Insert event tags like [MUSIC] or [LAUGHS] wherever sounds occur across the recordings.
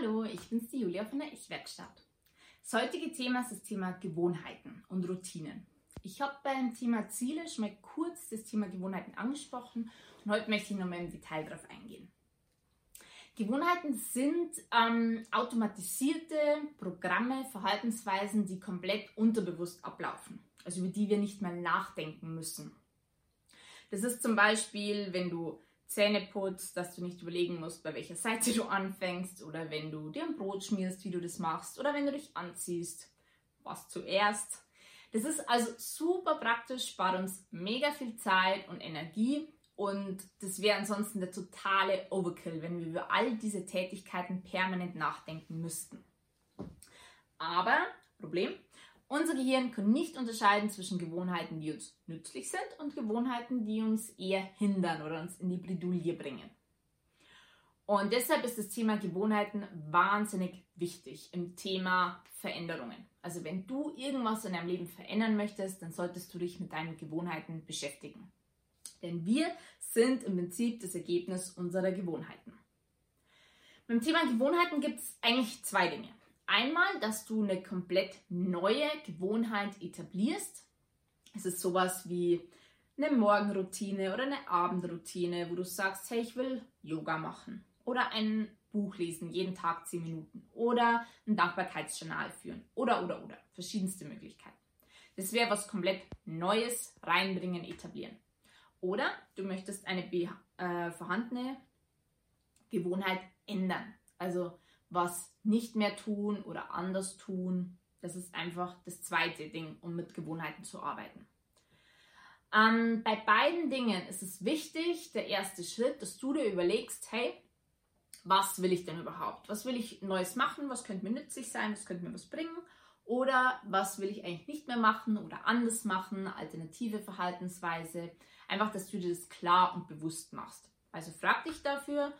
Julia von der Ich-Werkstatt. Das heutige Thema ist das Thema Gewohnheiten und Routinen. Ich habe beim Thema Ziele schon mal kurz das Thema Gewohnheiten angesprochen und heute möchte ich nochmal im Detail darauf eingehen. Gewohnheiten sind ähm, automatisierte Programme, Verhaltensweisen, die komplett unterbewusst ablaufen, also über die wir nicht mehr nachdenken müssen. Das ist zum Beispiel, wenn du Zähne putzt, dass du nicht überlegen musst, bei welcher Seite du anfängst oder wenn du dir ein Brot schmierst, wie du das machst oder wenn du dich anziehst, was zuerst. Das ist also super praktisch, spart uns mega viel Zeit und Energie und das wäre ansonsten der totale Overkill, wenn wir über all diese Tätigkeiten permanent nachdenken müssten. Aber, Problem, unser Gehirn kann nicht unterscheiden zwischen Gewohnheiten, die uns nützlich sind und Gewohnheiten, die uns eher hindern oder uns in die Bredouille bringen. Und deshalb ist das Thema Gewohnheiten wahnsinnig wichtig im Thema Veränderungen. Also wenn du irgendwas in deinem Leben verändern möchtest, dann solltest du dich mit deinen Gewohnheiten beschäftigen. Denn wir sind im Prinzip das Ergebnis unserer Gewohnheiten. Beim Thema Gewohnheiten gibt es eigentlich zwei Dinge. Einmal, dass du eine komplett neue Gewohnheit etablierst. Es ist sowas wie eine Morgenroutine oder eine Abendroutine, wo du sagst, hey, ich will Yoga machen oder ein Buch lesen, jeden Tag 10 Minuten oder ein Dankbarkeitsjournal führen oder, oder, oder. Verschiedenste Möglichkeiten. Das wäre was komplett Neues reinbringen, etablieren. Oder du möchtest eine äh, vorhandene Gewohnheit ändern. Also was nicht mehr tun oder anders tun. Das ist einfach das zweite Ding, um mit Gewohnheiten zu arbeiten. Ähm, bei beiden Dingen ist es wichtig, der erste Schritt, dass du dir überlegst, hey, was will ich denn überhaupt? Was will ich Neues machen? Was könnte mir nützlich sein? Was könnte mir was bringen? Oder was will ich eigentlich nicht mehr machen oder anders machen? Alternative Verhaltensweise. Einfach, dass du dir das klar und bewusst machst. Also frag dich dafür,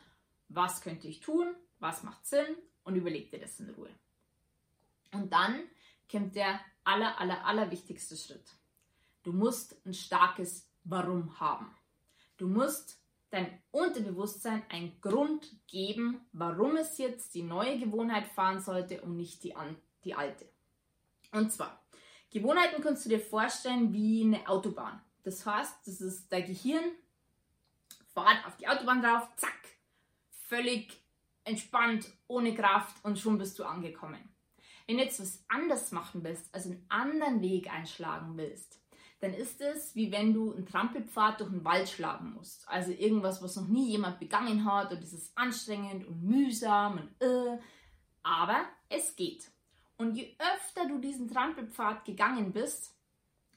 was könnte ich tun? Was macht Sinn und überleg dir das in Ruhe. Und dann kommt der aller, aller, aller wichtigste Schritt. Du musst ein starkes Warum haben. Du musst dein Unterbewusstsein einen Grund geben, warum es jetzt die neue Gewohnheit fahren sollte und nicht die, an, die alte. Und zwar, Gewohnheiten kannst du dir vorstellen wie eine Autobahn. Das heißt, das ist dein Gehirn, fahrt auf die Autobahn drauf, zack, völlig entspannt, ohne Kraft und schon bist du angekommen. Wenn du jetzt was anders machen willst, also einen anderen Weg einschlagen willst, dann ist es wie wenn du einen Trampelpfad durch den Wald schlagen musst. Also irgendwas, was noch nie jemand begangen hat und es ist anstrengend und mühsam und äh, aber es geht. Und je öfter du diesen Trampelpfad gegangen bist,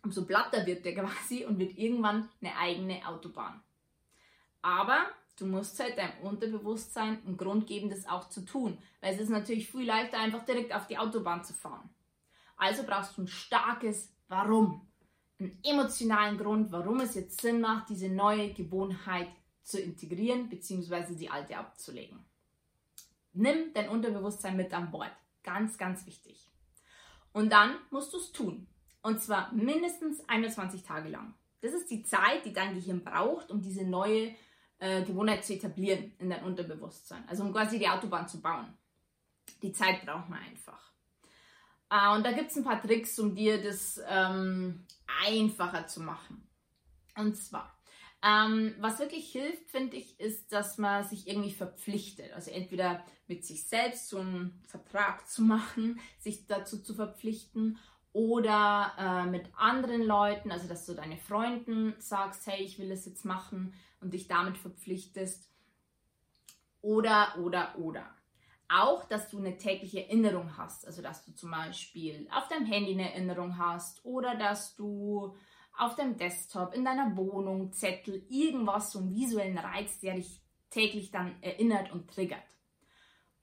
umso platter wird der [LAUGHS] quasi und wird irgendwann eine eigene Autobahn. Aber Du musst halt deinem Unterbewusstsein einen Grund geben, das auch zu tun. Weil es ist natürlich viel leichter, einfach direkt auf die Autobahn zu fahren. Also brauchst du ein starkes Warum. Einen emotionalen Grund, warum es jetzt Sinn macht, diese neue Gewohnheit zu integrieren bzw. die alte abzulegen. Nimm dein Unterbewusstsein mit an Bord. Ganz, ganz wichtig. Und dann musst du es tun. Und zwar mindestens 21 Tage lang. Das ist die Zeit, die dein Gehirn braucht, um diese neue äh, Gewohnheit zu etablieren in dein Unterbewusstsein. Also um quasi die Autobahn zu bauen. Die Zeit braucht man einfach. Äh, und da gibt es ein paar Tricks, um dir das ähm, einfacher zu machen. Und zwar, ähm, was wirklich hilft, finde ich, ist, dass man sich irgendwie verpflichtet. Also entweder mit sich selbst so einen Vertrag zu machen, sich dazu zu verpflichten oder äh, mit anderen Leuten, also dass du deine Freunden sagst, hey, ich will das jetzt machen und dich damit verpflichtest. Oder, oder, oder. Auch, dass du eine tägliche Erinnerung hast, also dass du zum Beispiel auf deinem Handy eine Erinnerung hast oder dass du auf deinem Desktop, in deiner Wohnung, Zettel, irgendwas, so einen visuellen Reiz, der dich täglich dann erinnert und triggert.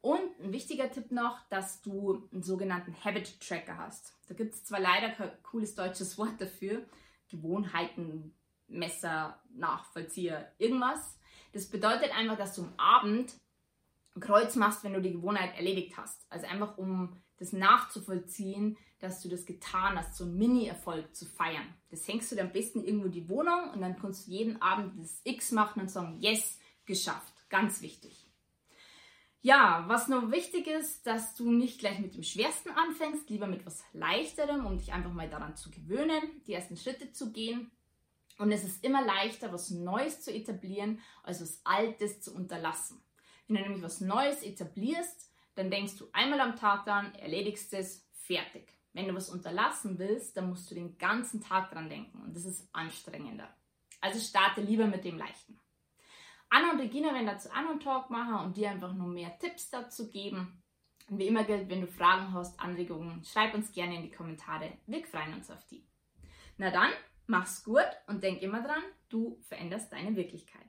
Und ein wichtiger Tipp noch, dass du einen sogenannten Habit Tracker hast. Da gibt es zwar leider kein cooles deutsches [LAUGHS] Wort dafür, Gewohnheitenmesser, Nachvollzieher, irgendwas. Das bedeutet einfach, dass du am Abend ein Kreuz machst, wenn du die Gewohnheit erledigt hast. Also einfach um das nachzuvollziehen, dass du das getan hast, so einen Mini-Erfolg zu feiern. Das hängst du dir am besten irgendwo die Wohnung und dann kannst du jeden Abend das X machen und sagen, yes, geschafft. Ganz wichtig. Ja, was noch wichtig ist, dass du nicht gleich mit dem Schwersten anfängst, lieber mit was Leichterem, um dich einfach mal daran zu gewöhnen, die ersten Schritte zu gehen. Und es ist immer leichter, was Neues zu etablieren, als was Altes zu unterlassen. Wenn du nämlich was Neues etablierst, dann denkst du einmal am Tag daran, erledigst es, fertig. Wenn du was unterlassen willst, dann musst du den ganzen Tag dran denken und das ist anstrengender. Also starte lieber mit dem Leichten. Anna und Regina werden dazu an und Talk machen und dir einfach nur mehr Tipps dazu geben. Und wie immer gilt, wenn du Fragen hast, Anregungen, schreib uns gerne in die Kommentare. Wir freuen uns auf die. Na dann, mach's gut und denk immer dran, du veränderst deine Wirklichkeit.